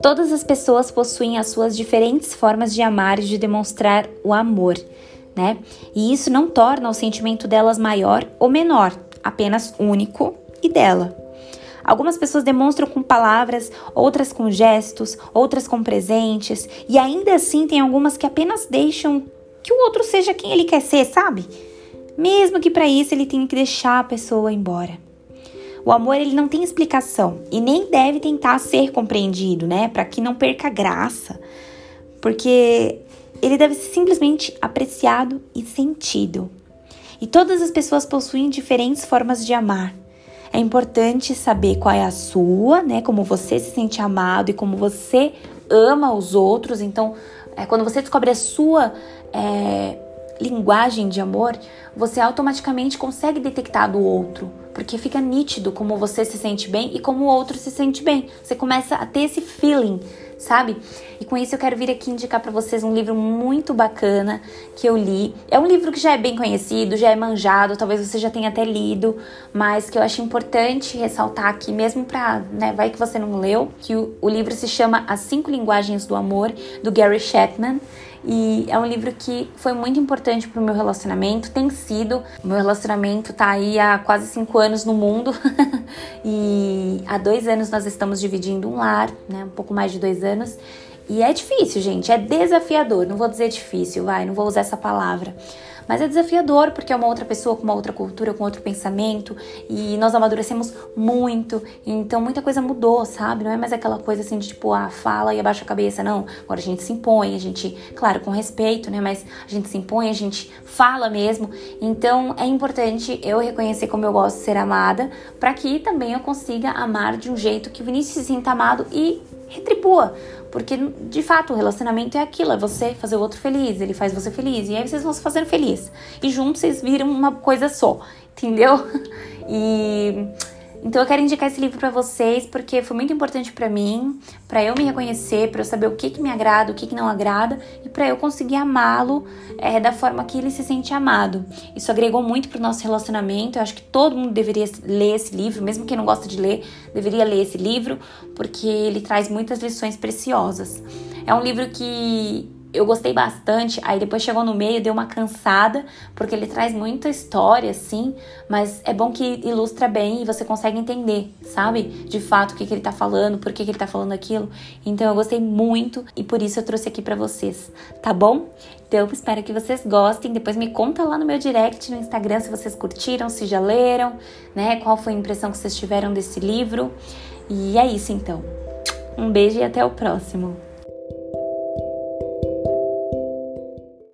Todas as pessoas possuem as suas diferentes formas de amar e de demonstrar o amor, né? E isso não torna o sentimento delas maior ou menor, apenas único e dela. Algumas pessoas demonstram com palavras, outras com gestos, outras com presentes, e ainda assim tem algumas que apenas deixam que o outro seja quem ele quer ser, sabe? Mesmo que para isso ele tenha que deixar a pessoa embora. O amor ele não tem explicação e nem deve tentar ser compreendido, né, para que não perca graça, porque ele deve ser simplesmente apreciado e sentido. E todas as pessoas possuem diferentes formas de amar. É importante saber qual é a sua, né, como você se sente amado e como você ama os outros. Então, é, quando você descobre a sua é, linguagem de amor, você automaticamente consegue detectar do outro porque fica nítido como você se sente bem e como o outro se sente bem. Você começa a ter esse feeling, sabe? E com isso eu quero vir aqui indicar para vocês um livro muito bacana que eu li. É um livro que já é bem conhecido, já é manjado, talvez você já tenha até lido, mas que eu acho importante ressaltar aqui, mesmo para, né, vai que você não leu, que o, o livro se chama As Cinco Linguagens do Amor, do Gary Chapman. E é um livro que foi muito importante pro meu relacionamento, tem sido. O meu relacionamento tá aí há quase cinco anos no mundo. e há dois anos nós estamos dividindo um lar, né? Um pouco mais de dois anos. E é difícil, gente, é desafiador. Não vou dizer difícil, vai, não vou usar essa palavra. Mas é desafiador porque é uma outra pessoa com uma outra cultura, com outro pensamento e nós amadurecemos muito. Então muita coisa mudou, sabe? Não é mais aquela coisa assim de tipo, ah, fala e abaixa a cabeça, não. Agora a gente se impõe, a gente, claro, com respeito, né? Mas a gente se impõe, a gente fala mesmo. Então é importante eu reconhecer como eu gosto de ser amada, para que também eu consiga amar de um jeito que o Vinícius se sinta amado e retribua. Porque, de fato, o relacionamento é aquilo, é você fazer o outro feliz, ele faz você feliz, e aí vocês vão se fazendo feliz. E juntos vocês viram uma coisa só, entendeu? E então eu quero indicar esse livro para vocês porque foi muito importante para mim, para eu me reconhecer, para eu saber o que que me agrada, o que que não agrada e para eu conseguir amá-lo é, da forma que ele se sente amado. Isso agregou muito pro nosso relacionamento. Eu acho que todo mundo deveria ler esse livro, mesmo quem não gosta de ler, deveria ler esse livro porque ele traz muitas lições preciosas. É um livro que eu gostei bastante. Aí depois chegou no meio, deu uma cansada, porque ele traz muita história, assim, mas é bom que ilustra bem e você consegue entender, sabe? De fato o que, que ele tá falando, por que, que ele tá falando aquilo. Então eu gostei muito e por isso eu trouxe aqui para vocês, tá bom? Então espero que vocês gostem. Depois me conta lá no meu direct no Instagram se vocês curtiram, se já leram, né? Qual foi a impressão que vocês tiveram desse livro. E é isso então. Um beijo e até o próximo.